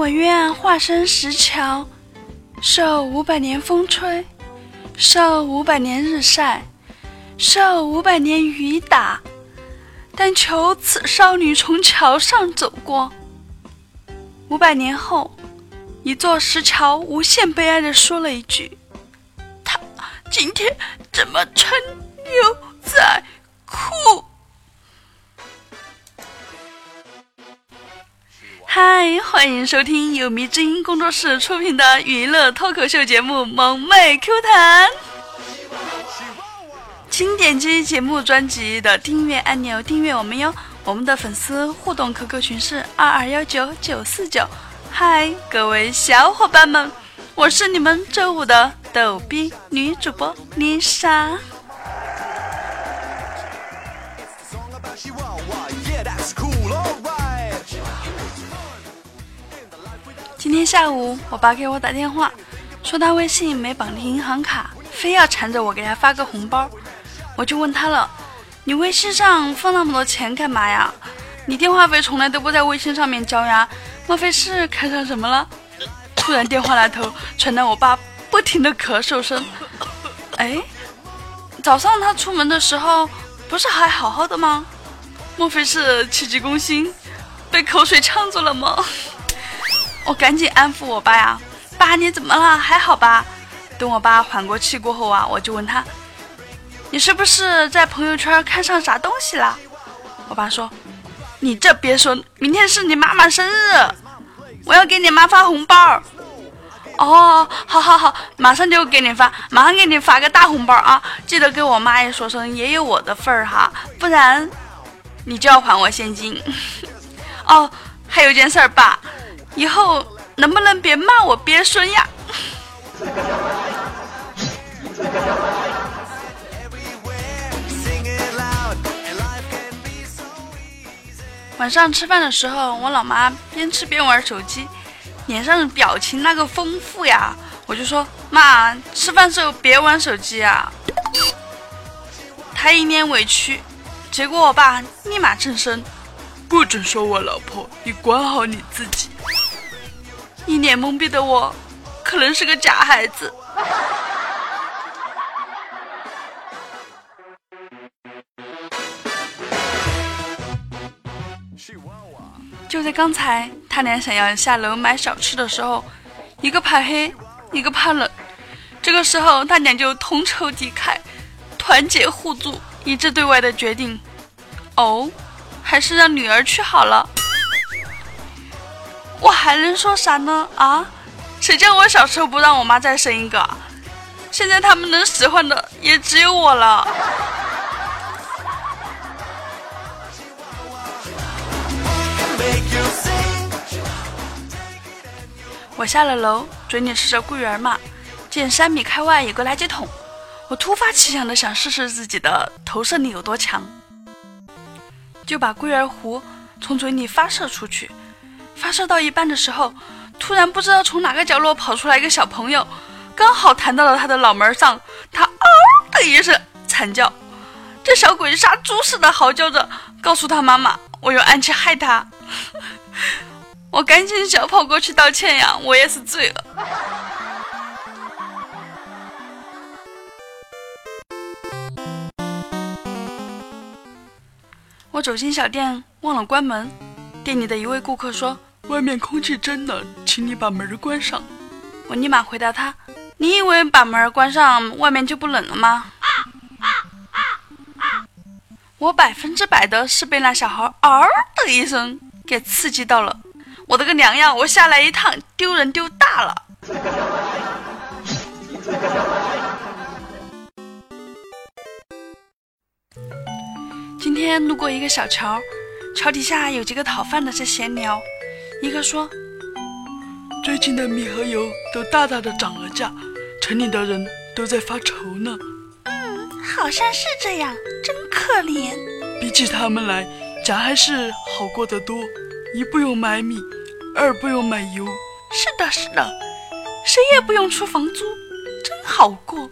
我愿化身石桥，受五百年风吹，受五百年日晒，受五百年雨打，但求此少女从桥上走过。五百年后，一座石桥无限悲哀地说了一句：“他今天怎么穿牛仔裤？”嗨，欢迎收听由迷之音工作室出品的娱乐脱口秀节目《萌妹 Q 弹》，请点击节目专辑的订阅按钮订阅我们哟。我们的粉丝互动 QQ 群是二二幺九九四九。嗨，各位小伙伴们，我是你们周五的逗逼女主播丽莎。今天下午，我爸给我打电话，说他微信没绑定银行卡，非要缠着我给他发个红包。我就问他了：“你微信上放那么多钱干嘛呀？你电话费从来都不在微信上面交呀？莫非是看上什么了？”突然电话那头传来我爸不停的咳嗽声。哎，早上他出门的时候不是还好好的吗？莫非是气急攻心，被口水呛住了吗？我赶紧安抚我爸呀，爸你怎么了？还好吧？等我爸缓过气过后啊，我就问他，你是不是在朋友圈看上啥东西了？我爸说，你这别说，明天是你妈妈生日，我要给你妈发红包。哦，好好好，马上就给你发，马上给你发个大红包啊！记得给我妈也说声，也有我的份儿哈，不然你就要还我现金。哦，还有件事儿，爸。以后能不能别骂我鳖孙呀？晚上吃饭的时候，我老妈边吃边玩手机，脸上的表情那个丰富呀，我就说妈，吃饭时候别玩手机啊。她一脸委屈，结果我爸立马正身，不准说我老婆，你管好你自己。一脸懵逼的我，可能是个假孩子。就在刚才，他俩想要下楼买小吃的时候，一个怕黑，一个怕冷。这个时候，他俩就同仇敌忾，团结互助，一致对外的决定：哦，还是让女儿去好了。我还能说啥呢？啊，谁叫我小时候不让我妈再生一个？现在他们能使唤的也只有我了。我下了楼，嘴里吃着桂圆嘛，见三米开外有个垃圾桶，我突发奇想的想试试自己的投射力有多强，就把桂圆糊从嘴里发射出去。发射到一半的时候，突然不知道从哪个角落跑出来一个小朋友，刚好弹到了他的脑门上，他嗷的一声惨叫，这小鬼杀猪似的嚎叫着，告诉他妈妈：“我用暗器害他。”我赶紧小跑过去道歉呀，我也是醉了。我走进小店，忘了关门，店里的一位顾客说。外面空气真冷，请你把门关上。我立马回答他：“你以为把门关上，外面就不冷了吗？”我百分之百的是被那小孩嗷的一声给刺激到了。我的个娘呀！我下来一趟，丢人丢大了。今天路过一个小桥，桥底下有几个讨饭的在闲聊。一个说：“最近的米和油都大大的涨了价，城里的人都在发愁呢。”“嗯，好像是这样，真可怜。”“比起他们来，咱还是好过得多。一不用买米，二不用买油。”“是的，是的，谁也不用出房租，真好过。”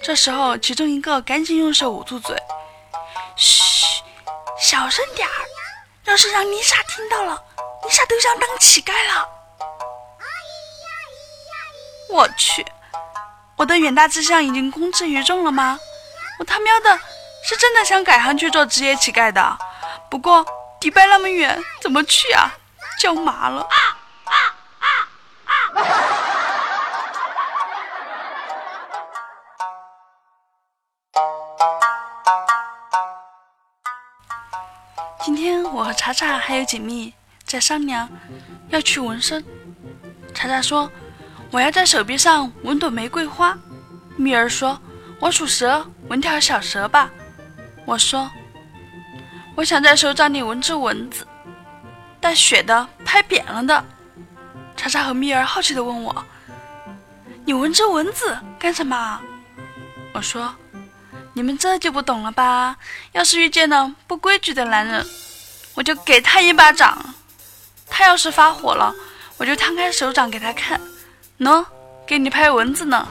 这时候，其中一个赶紧用手捂住嘴：“嘘，小声点儿，要是让妮莎听到了。”下都想当乞丐了。我去，我的远大志向已经公之于众了吗？我他喵的，是真的想改行去做职业乞丐的。不过迪拜那么远，怎么去啊？脚麻了。今天我和查查还有锦觅在商量要去纹身。查查说我要在手臂上纹朵玫瑰花，蜜儿说我属蛇，纹条小蛇吧。我说我想在手掌里纹只蚊子，带血的，拍扁了的。查查和蜜儿好奇的问我：“你纹只蚊子干什么？”我说。你们这就不懂了吧？要是遇见了不规矩的男人，我就给他一巴掌。他要是发火了，我就摊开手掌给他看，喏，给你拍蚊子呢，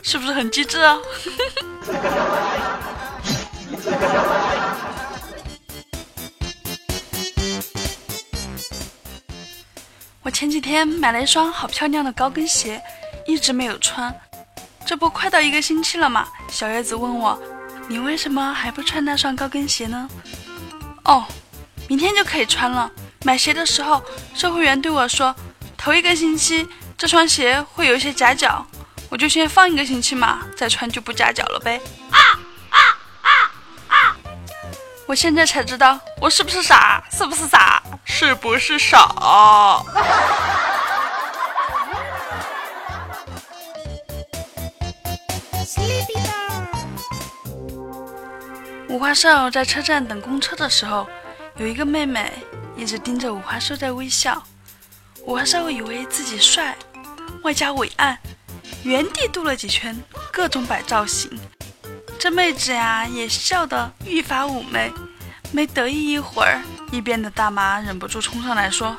是不是很机智啊？我前几天买了一双好漂亮的高跟鞋，一直没有穿。这不快到一个星期了吗？小叶子问我：“你为什么还不穿那双高跟鞋呢？”哦，明天就可以穿了。买鞋的时候，售货员对我说：“头一个星期这双鞋会有一些夹脚，我就先放一个星期嘛，再穿就不夹脚了呗。”啊啊啊啊！我现在才知道，我是不是傻？是不是傻？是不是傻？花兽在车站等公车的时候，有一个妹妹一直盯着五花兽在微笑。五花兽以为自己帅，外加伟岸，原地度了几圈，各种摆造型。这妹子呀，也笑得愈发妩媚。没得意一会儿，一边的大妈忍不住冲上来说：“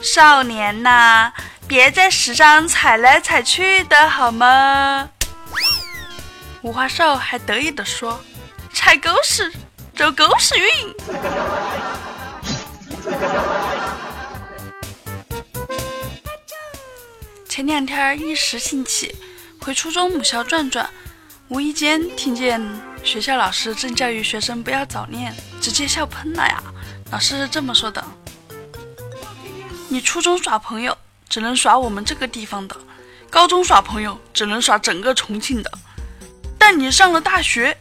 少年呐，别在石上踩来踩去的好吗？”五花兽还得意地说。踩狗屎，走狗屎运。前两天一时兴起，回初中母校转转，无意间听见学校老师正教育学生不要早恋，直接笑喷了呀！老师是这么说的：“你初中耍朋友只能耍我们这个地方的，高中耍朋友只能耍整个重庆的，但你上了大学。”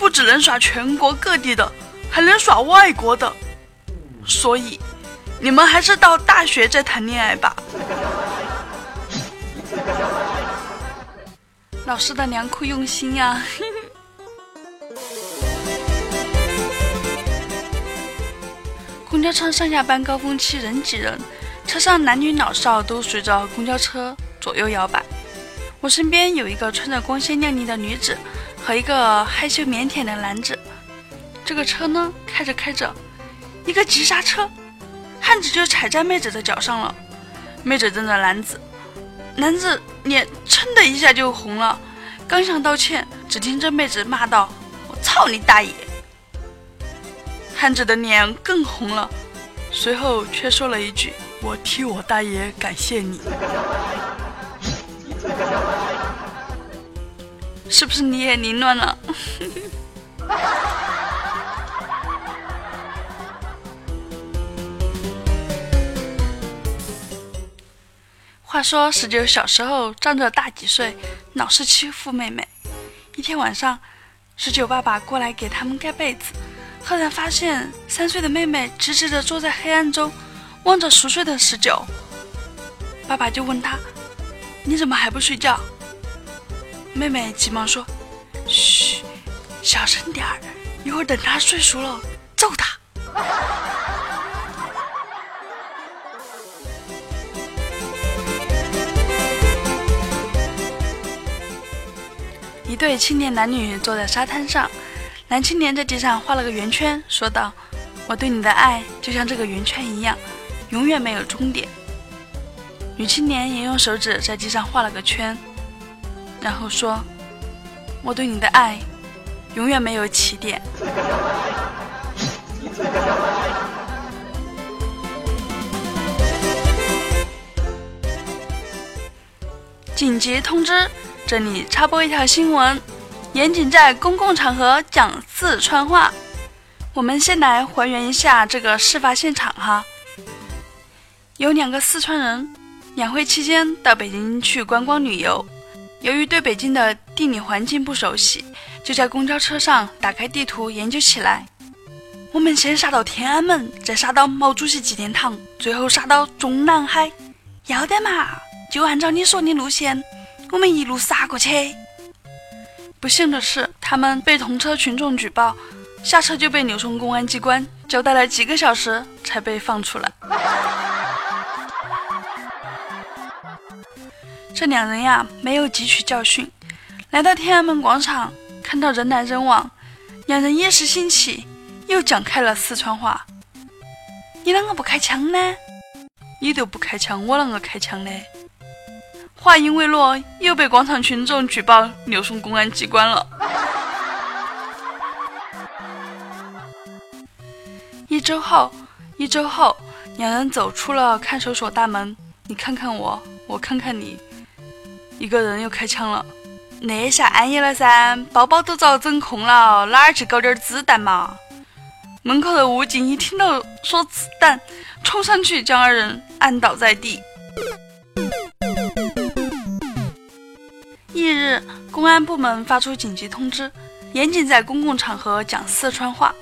不只能耍全国各地的，还能耍外国的，所以你们还是到大学再谈恋爱吧。老师的良苦用心呀！公交车上下班高峰期人挤人，车上男女老少都随着公交车左右摇摆。我身边有一个穿着光鲜亮丽的女子。和一个害羞腼腆的男子，这个车呢开着开着，一个急刹车，汉子就踩在妹子的脚上了。妹子瞪着男子，男子脸噌的一下就红了，刚想道歉，只听这妹子骂道：“我操你大爷！”汉子的脸更红了，随后却说了一句：“我替我大爷感谢你。”是不是你也凌乱了？话说十九小时候仗着大几岁，老是欺负妹妹。一天晚上，十九爸爸过来给他们盖被子，赫然发现三岁的妹妹直直的坐在黑暗中，望着熟睡的十九。爸爸就问他：“你怎么还不睡觉？”妹妹急忙说：“嘘，小声点儿，一会儿等他睡熟了，揍他。”一对青年男女坐在沙滩上，男青年在地上画了个圆圈，说道：“我对你的爱就像这个圆圈一样，永远没有终点。”女青年也用手指在地上画了个圈。然后说：“我对你的爱，永远没有起点。”紧急通知！这里插播一条新闻：严谨在公共场合讲四川话。我们先来还原一下这个事发现场哈。有两个四川人，两会期间到北京去观光旅游，由于对北京的地理环境不熟悉，就在公交车上打开地图研究起来。我们先杀到天安门，再杀到毛主席纪念堂，最后杀到中南海。要得嘛，就按照你说的路线，我们一路杀过去。不幸的是，他们被同车群众举报。下车就被扭送公安机关，交代了几个小时才被放出来。这两人呀，没有汲取教训，来到天安门广场，看到人来人往，两人一时兴起，又讲开了四川话。你啷个不开枪呢？你都不开枪，我啷个开枪呢？话音未落，又被广场群众举报，扭送公安机关了。一周后，一周后，两人走出了看守所大门。你看看我，我看看你，一个人又开枪了。那下安逸了噻，包包都遭整空了，哪儿去搞点子弹嘛？门口的武警一听到说子弹，冲上去将二人按倒在地。翌日，公安部门发出紧急通知，严禁在公共场合讲四川话。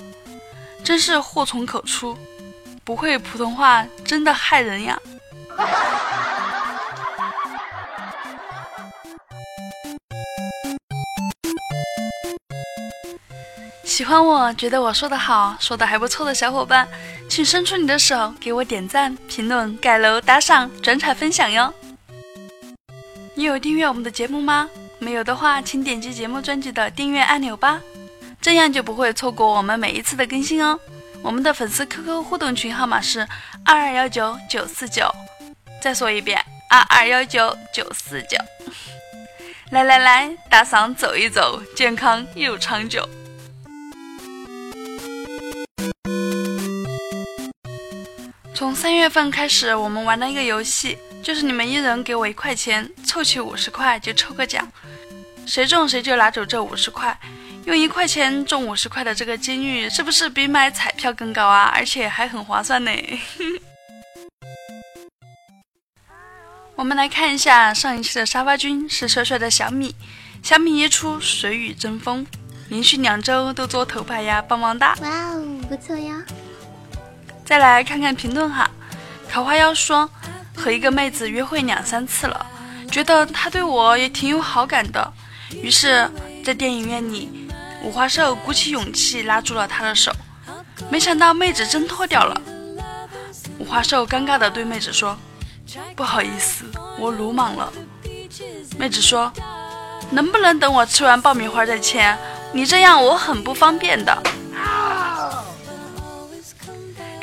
真是祸从口出，不会普通话真的害人呀！喜欢我觉得我说的好，说的还不错的小伙伴，请伸出你的手给我点赞、评论、盖楼、打赏、转采、分享哟！你有订阅我们的节目吗？没有的话，请点击节目专辑的订阅按钮吧。这样就不会错过我们每一次的更新哦。我们的粉丝 QQ 互动群号码是二二幺九九四九，再说一遍二二幺九九四九。来来来，打赏走一走，健康又长久。从三月份开始，我们玩了一个游戏，就是你们一人给我一块钱，凑齐五十块就抽个奖，谁中谁就拿走这五十块。用一块钱中五十块的这个几率，是不是比买彩票更高啊？而且还很划算呢。我们来看一下上一期的沙发君是帅帅的小米，小米一出水雨争锋，连续两周都做头牌呀，棒棒哒！哇哦，不错呀。再来看看评论哈，桃花妖说和一个妹子约会两三次了，觉得她对我也挺有好感的，于是，在电影院里。五花兽鼓起勇气拉住了她的手，没想到妹子挣脱掉了。五花兽尴尬地对妹子说：“不好意思，我鲁莽了。”妹子说：“能不能等我吃完爆米花再签？你这样我很不方便的。”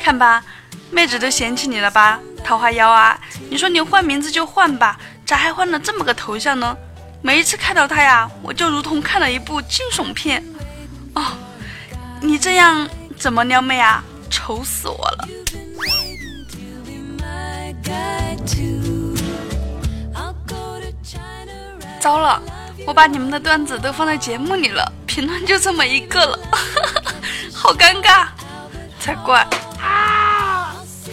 看吧，妹子都嫌弃你了吧？桃花妖啊，你说你换名字就换吧，咋还换了这么个头像呢？每一次看到他呀，我就如同看了一部惊悚片。哦，你这样怎么撩妹啊？愁死我了！糟了，我把你们的段子都放在节目里了，评论就这么一个了，好尴尬，才怪！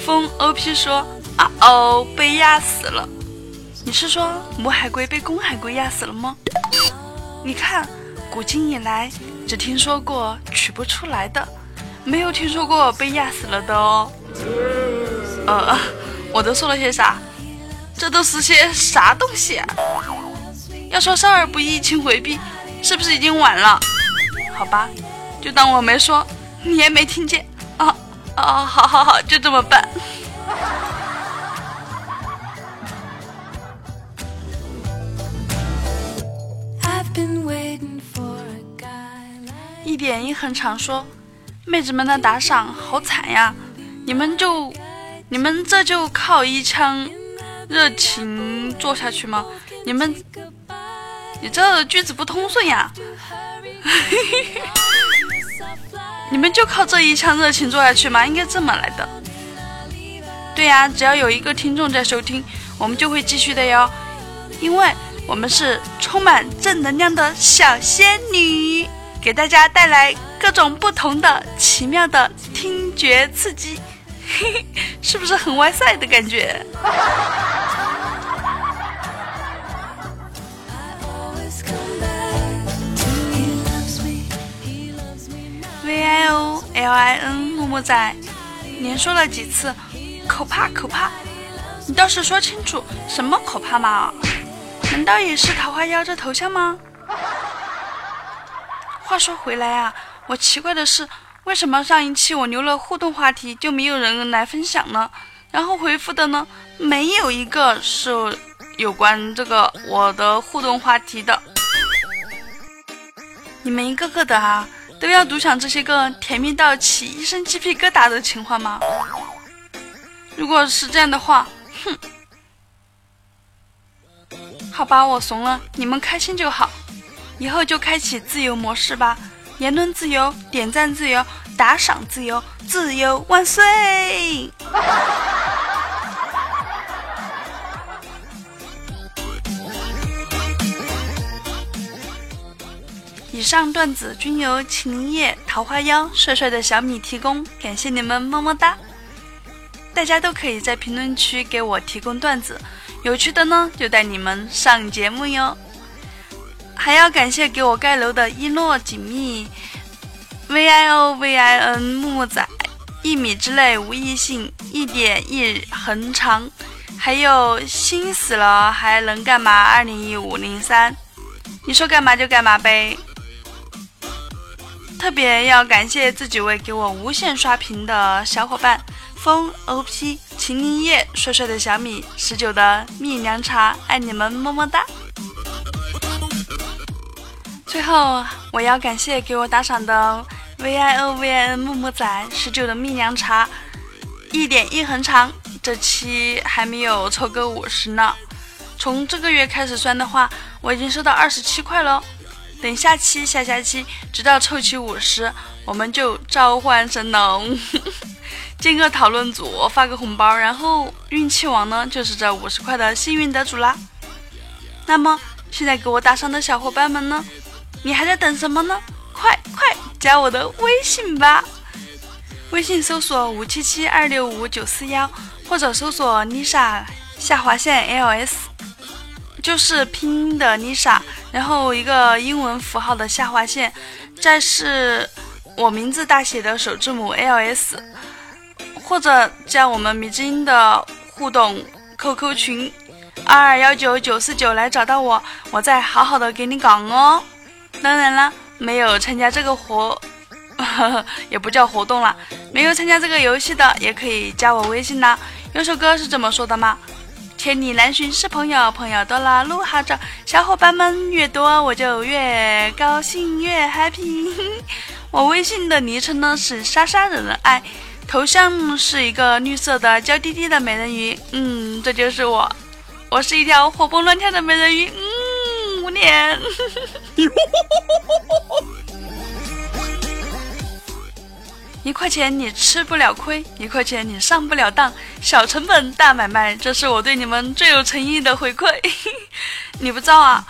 风 OP 说：啊哦，被压死了。你是说母海龟被公海龟压死了吗？你看，古今以来只听说过取不出来的，没有听说过被压死了的哦。呃，我都说了些啥？这都是些啥东西啊？要说少儿不宜，请回避，是不是已经晚了？好吧，就当我没说，你也没听见。啊啊，好好好，就这么办。一点一横常说，妹子们的打赏好惨呀！你们就，你们这就靠一腔热情做下去吗？你们，你这句子不通顺呀！你们就靠这一腔热情做下去吗？应该这么来的。对呀，只要有一个听众在收听，我们就会继续的哟，因为我们是充满正能量的小仙女，给大家带来各种不同的奇妙的听觉刺激，嘿嘿，是不是很哇塞的感觉 L I N 木木仔，连说了几次，可怕可怕！你倒是说清楚，什么可怕嘛？难道也是桃花妖这头像吗？话说回来啊，我奇怪的是，为什么上一期我留了互动话题就没有人来分享呢？然后回复的呢，没有一个是有关这个我的互动话题的。你们一个个的啊！都要独享这些个甜蜜到起一身鸡皮疙瘩的情话吗？如果是这样的话，哼，好吧，我怂了，你们开心就好，以后就开启自由模式吧，言论自由，点赞自由，打赏自由，自由万岁！上段子均由秦叶、桃花妖、帅帅的小米提供，感谢你们，么么哒！大家都可以在评论区给我提供段子，有趣的呢就带你们上节目哟。还要感谢给我盖楼的一诺锦觅、V I O V I N 木木仔、一米之内无异性、一点一横长，还有心死了还能干嘛？二零一五零三，你说干嘛就干嘛呗。特别要感谢这几位给我无限刷屏的小伙伴：风 OP、秦林叶、帅帅的小米、十九的蜜凉茶，爱你们，么么哒！最后，我要感谢给我打赏的 V I O V I N 木木仔、十九的蜜凉茶、一点一横长，这期还没有凑够五十呢。从这个月开始算的话，我已经收到二十七块了。等下期、下下期，直到凑齐五十，我们就召唤神龙，建个讨论组，发个红包，然后运气王呢，就是这五十块的幸运得主啦。那么现在给我打赏的小伙伴们呢，你还在等什么呢？快快加我的微信吧！微信搜索五七七二六五九四幺，或者搜索 Lisa 下划线 ls。就是拼音的 Lisa，然后一个英文符号的下划线，再是我名字大写的首字母 ls，或者加我们迷之音的互动 QQ 群二二幺九九四九来找到我，我再好好的给你讲哦。当然了，没有参加这个活，也不叫活动了，没有参加这个游戏的也可以加我微信啦。有首歌是这么说的吗？千里难寻是朋友，朋友多了路好找。小伙伴们越多，我就越高兴，越 happy。我微信的昵称呢是莎莎惹人爱，头像是一个绿色的娇滴滴的美人鱼。嗯，这就是我，我是一条活蹦乱跳的美人鱼。嗯，无脸。一块钱你吃不了亏，一块钱你上不了当，小成本大买卖，这是我对你们最有诚意的回馈。你不知道啊，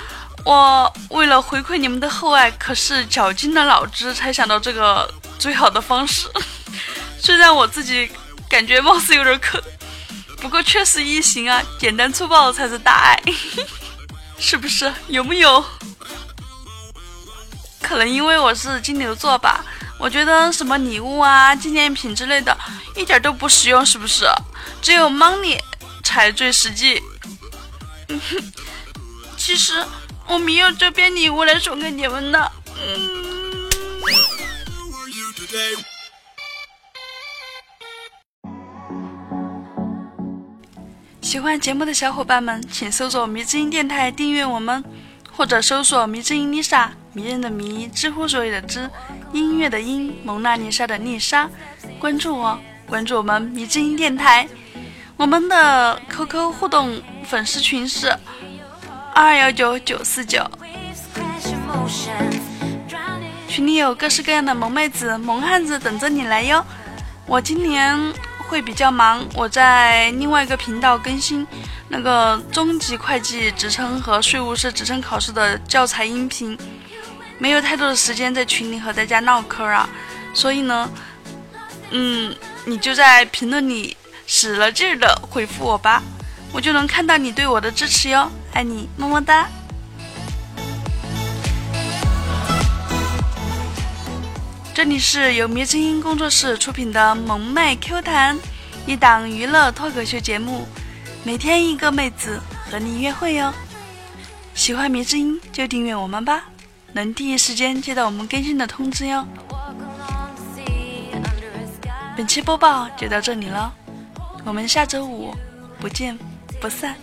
我为了回馈你们的厚爱，可是绞尽了脑汁才想到这个最好的方式。虽然我自己感觉貌似有点坑，不过确实一行啊，简单粗暴才是大爱，是不是？有没有？可能因为我是金牛座吧。我觉得什么礼物啊、纪念品之类的，一点都不实用，是不是？只有 money 才最实际。其实我没有这边礼物来送给你们的。嗯。喜欢节目的小伙伴们，请搜索“迷之音电台”订阅我们，或者搜索“迷之音 Lisa”。迷人的迷，知乎所有的知，音乐的音，蒙娜丽莎的丽莎，关注我，关注我们迷之音电台，我们的 QQ 互动粉丝群是二二幺九九四九，群里有各式各样的萌妹子、萌汉子等着你来哟。我今年会比较忙，我在另外一个频道更新那个中级会计职称和税务师职称考试的教材音频，没有太多的时间在群里和大家唠嗑啊。所以呢，嗯，你就在评论里使了劲儿的回复我吧，我就能看到你对我的支持哟。爱你，么么哒。这里是由迷之音工作室出品的萌妹 Q 弹，一档娱乐脱口秀节目，每天一个妹子和你约会哟。喜欢迷之音就订阅我们吧，能第一时间接到我们更新的通知哟。本期播报就到这里了，我们下周五不见不散。